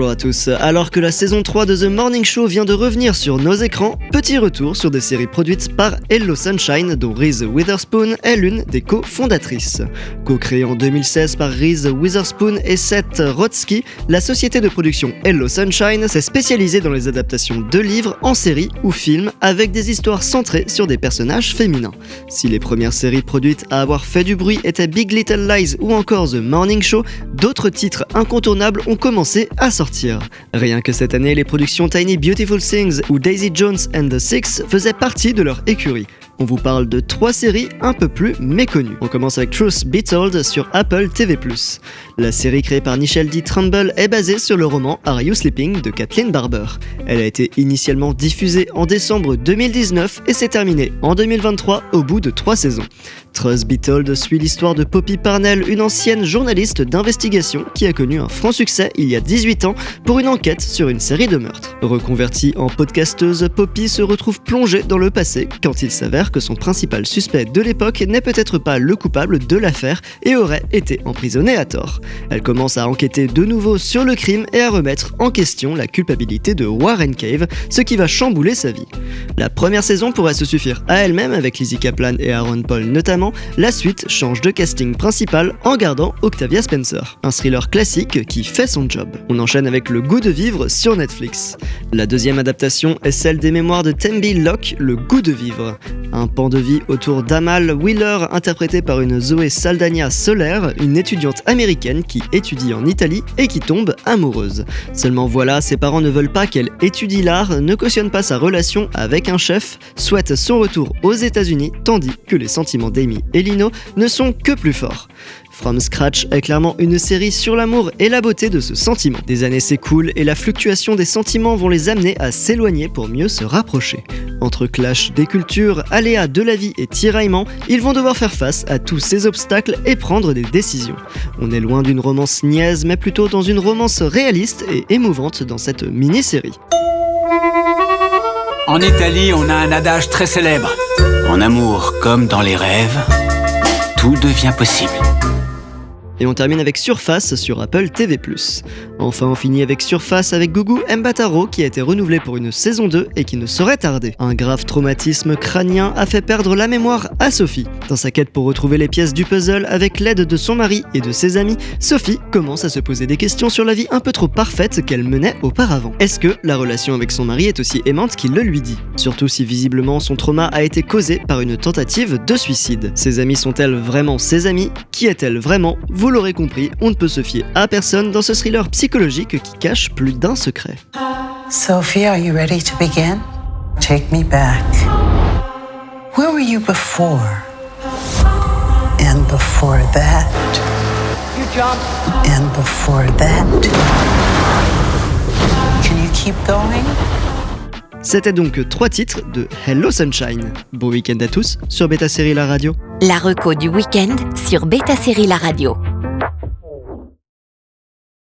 Bonjour à tous. Alors que la saison 3 de The Morning Show vient de revenir sur nos écrans, petit retour sur des séries produites par Hello Sunshine dont Reese Witherspoon est l'une des co-fondatrices. Co-créée en 2016 par Reese Witherspoon et Seth Rotsky, la société de production Hello Sunshine s'est spécialisée dans les adaptations de livres en séries ou films avec des histoires centrées sur des personnages féminins. Si les premières séries produites à avoir fait du bruit étaient Big Little Lies ou encore The Morning Show, d'autres titres incontournables ont commencé à sortir. Rien que cette année, les productions Tiny Beautiful Things ou Daisy Jones and the Six faisaient partie de leur écurie. On vous parle de trois séries un peu plus méconnues. On commence avec Truth Be sur Apple TV+. La série créée par Nichelle D. Trumbull est basée sur le roman Are You Sleeping de Kathleen Barber. Elle a été initialement diffusée en décembre 2019 et s'est terminée en 2023 au bout de trois saisons. Truth Be suit l'histoire de Poppy Parnell, une ancienne journaliste d'investigation qui a connu un franc succès il y a 18 ans pour une enquête sur une série de meurtres. Reconvertie en podcasteuse, Poppy se retrouve plongée dans le passé quand il s'avère que son principal suspect de l'époque n'est peut-être pas le coupable de l'affaire et aurait été emprisonné à tort. Elle commence à enquêter de nouveau sur le crime et à remettre en question la culpabilité de Warren Cave, ce qui va chambouler sa vie. La première saison pourrait se suffire à elle-même avec Lizzie Kaplan et Aaron Paul notamment, la suite change de casting principal en gardant Octavia Spencer, un thriller classique qui fait son job. On enchaîne avec Le goût de vivre sur Netflix. La deuxième adaptation est celle des mémoires de Tembi Locke, Le goût de vivre. Un pan de vie autour d'Amal Wheeler, interprétée par une Zoé Saldana Solaire, une étudiante américaine qui étudie en Italie et qui tombe amoureuse. Seulement voilà, ses parents ne veulent pas qu'elle étudie l'art, ne cautionnent pas sa relation avec un chef, souhaitent son retour aux États-Unis, tandis que les sentiments d'Amy et Lino ne sont que plus forts. From Scratch est clairement une série sur l'amour et la beauté de ce sentiment. Des années s'écoulent et la fluctuation des sentiments vont les amener à s'éloigner pour mieux se rapprocher. Entre clash des cultures, aléas de la vie et tiraillements, ils vont devoir faire face à tous ces obstacles et prendre des décisions. On est loin d'une romance niaise, mais plutôt dans une romance réaliste et émouvante dans cette mini-série. En Italie, on a un adage très célèbre. En amour comme dans les rêves, tout devient possible. Et on termine avec Surface sur Apple TV+. Enfin, on finit avec Surface avec Gugu Mbataro qui a été renouvelé pour une saison 2 et qui ne saurait tarder. Un grave traumatisme crânien a fait perdre la mémoire à Sophie. Dans sa quête pour retrouver les pièces du puzzle avec l'aide de son mari et de ses amis, Sophie commence à se poser des questions sur la vie un peu trop parfaite qu'elle menait auparavant. Est-ce que la relation avec son mari est aussi aimante qu'il le lui dit? Surtout si visiblement son trauma a été causé par une tentative de suicide. Ses amis sont-elles vraiment ses amis? Qui est-elle vraiment? Vous l'aurez compris, on ne peut se fier à personne dans ce thriller psychologique qui cache plus d'un secret. Sophie, are you ready to begin? Take me back. Where were you before? And before that? And before that? Can you keep going? C'était donc trois titres de Hello Sunshine. Bon week-end à tous sur Beta Série La Radio. La reco du week-end sur Beta Série La Radio.